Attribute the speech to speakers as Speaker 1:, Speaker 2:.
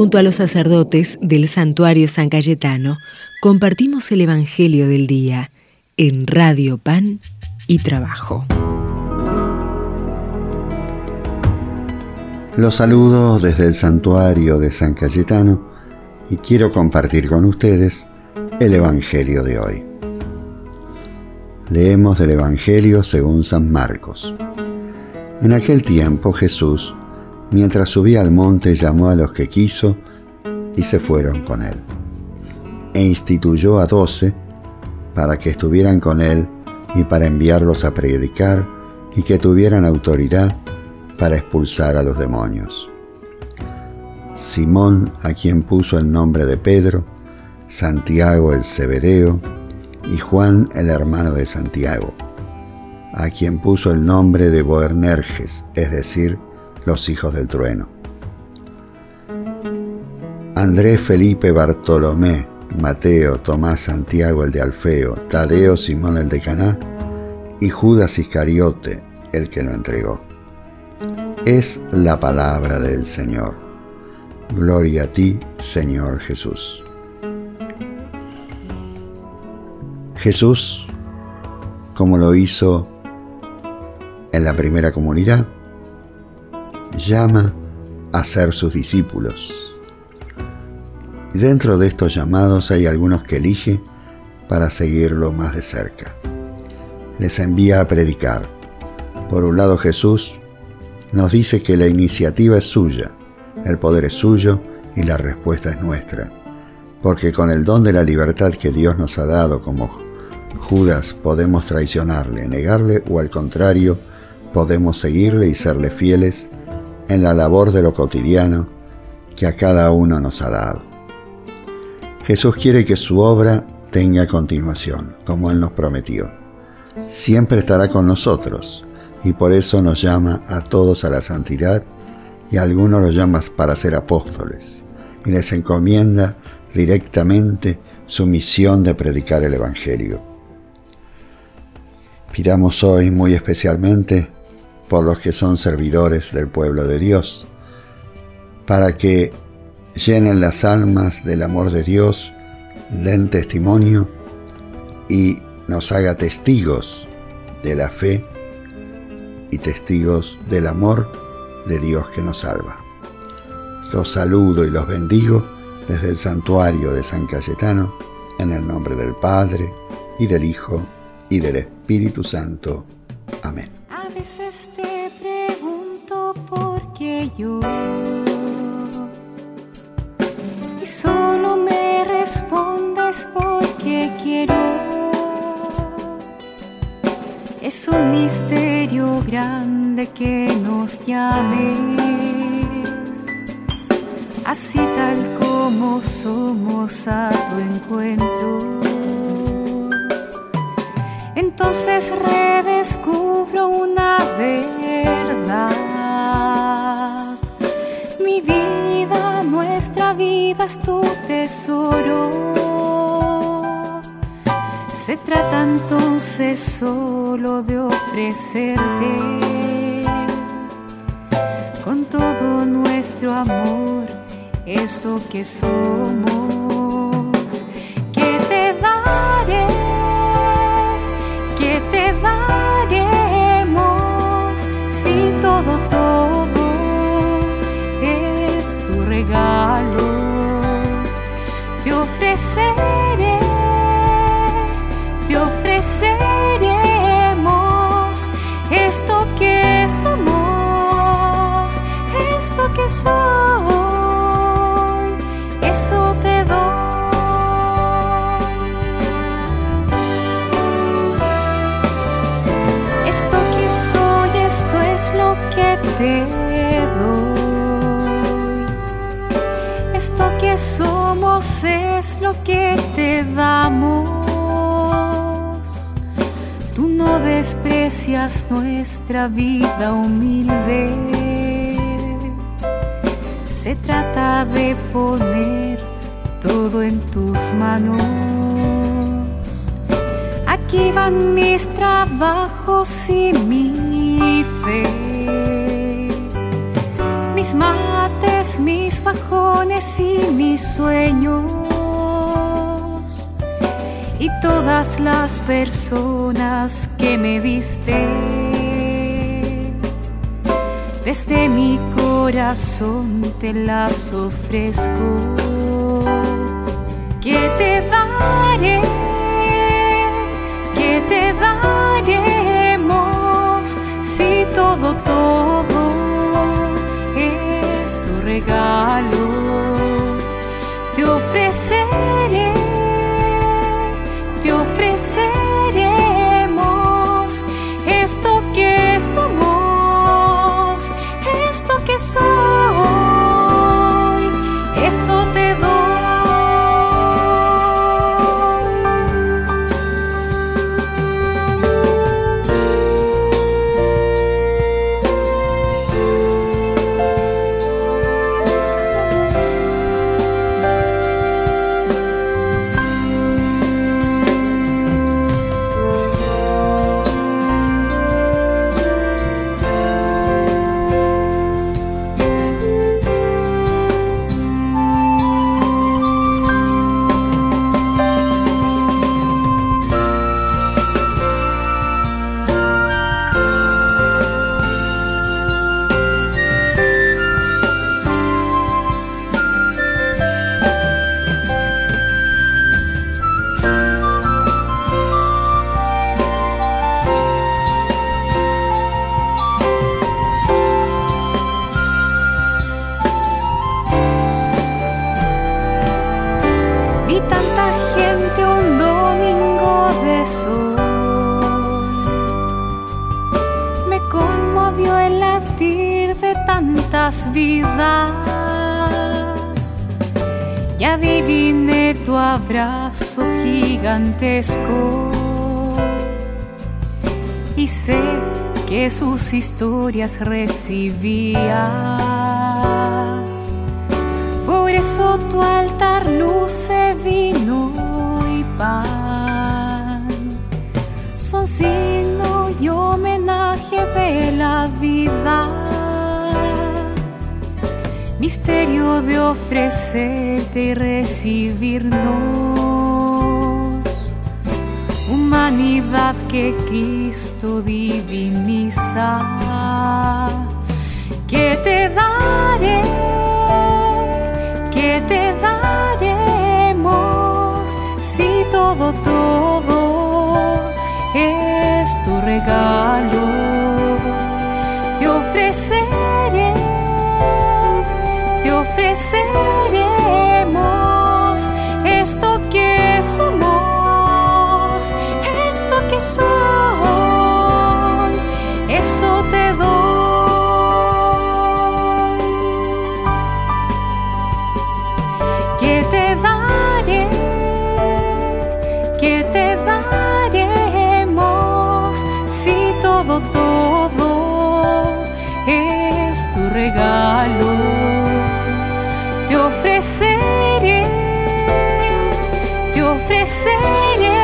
Speaker 1: Junto a los sacerdotes del santuario San Cayetano, compartimos el Evangelio del Día en Radio Pan y Trabajo.
Speaker 2: Los saludo desde el santuario de San Cayetano y quiero compartir con ustedes el Evangelio de hoy. Leemos del Evangelio según San Marcos. En aquel tiempo Jesús, mientras subía al monte, llamó a los que quiso y se fueron con él. E instituyó a doce para que estuvieran con él y para enviarlos a predicar y que tuvieran autoridad para expulsar a los demonios. Simón, a quien puso el nombre de Pedro, Santiago el Cebedeo y Juan el hermano de Santiago a quien puso el nombre de Boernerges, es decir, los hijos del trueno. Andrés Felipe Bartolomé, Mateo, Tomás Santiago el de Alfeo, Tadeo Simón el de Caná y Judas Iscariote el que lo entregó. Es la palabra del Señor. Gloria a ti, Señor Jesús. Jesús, como lo hizo en la primera comunidad, llama a ser sus discípulos. Dentro de estos llamados hay algunos que elige para seguirlo más de cerca. Les envía a predicar. Por un lado Jesús nos dice que la iniciativa es suya, el poder es suyo y la respuesta es nuestra, porque con el don de la libertad que Dios nos ha dado como Judas podemos traicionarle, negarle o al contrario, podemos seguirle y serle fieles en la labor de lo cotidiano que a cada uno nos ha dado. Jesús quiere que su obra tenga continuación, como Él nos prometió. Siempre estará con nosotros y por eso nos llama a todos a la santidad y a algunos los llama para ser apóstoles y les encomienda directamente su misión de predicar el Evangelio. Pidamos hoy muy especialmente por los que son servidores del pueblo de Dios, para que llenen las almas del amor de Dios, den testimonio y nos haga testigos de la fe y testigos del amor de Dios que nos salva. Los saludo y los bendigo desde el santuario de San Cayetano, en el nombre del Padre, y del Hijo, y del Espíritu Santo. Amén.
Speaker 3: Y solo me respondes porque quiero. Es un misterio grande que nos llames, así tal como somos a tu encuentro. Entonces redescubro una verdad vida es tu tesoro. Se trata entonces solo de ofrecerte con todo nuestro amor esto que somos. Que te daré, que te daremos si todo, todo es tu regalo ofreceré, te ofreceremos esto que somos, esto que soy, eso te doy. Esto que soy, esto es lo que te que somos es lo que te damos. Tú no desprecias nuestra vida humilde. Se trata de poner todo en tus manos. Aquí van mis trabajos y mi fe, mis compartes mis bajones y mis sueños y todas las personas que me viste. Desde mi corazón te las ofrezco. Que te daré, que te daremos si todo, todo regalo. Te ofreceré, tanta gente un domingo de sol. Me conmovió el latir de tantas vidas. Ya adiviné tu abrazo gigantesco. Y sé que sus historias recibías. Por eso tu altar luce vino y pan. Son signo y homenaje de la vida. Misterio de ofrecerte y recibirnos. Humanidad que Cristo diviniza. Que te daré todo, es tu regalo. Te ofreceré, te ofreceremos esto que somos, esto que soy, eso te doy. que te daré, Te ofreceré, te ofreceré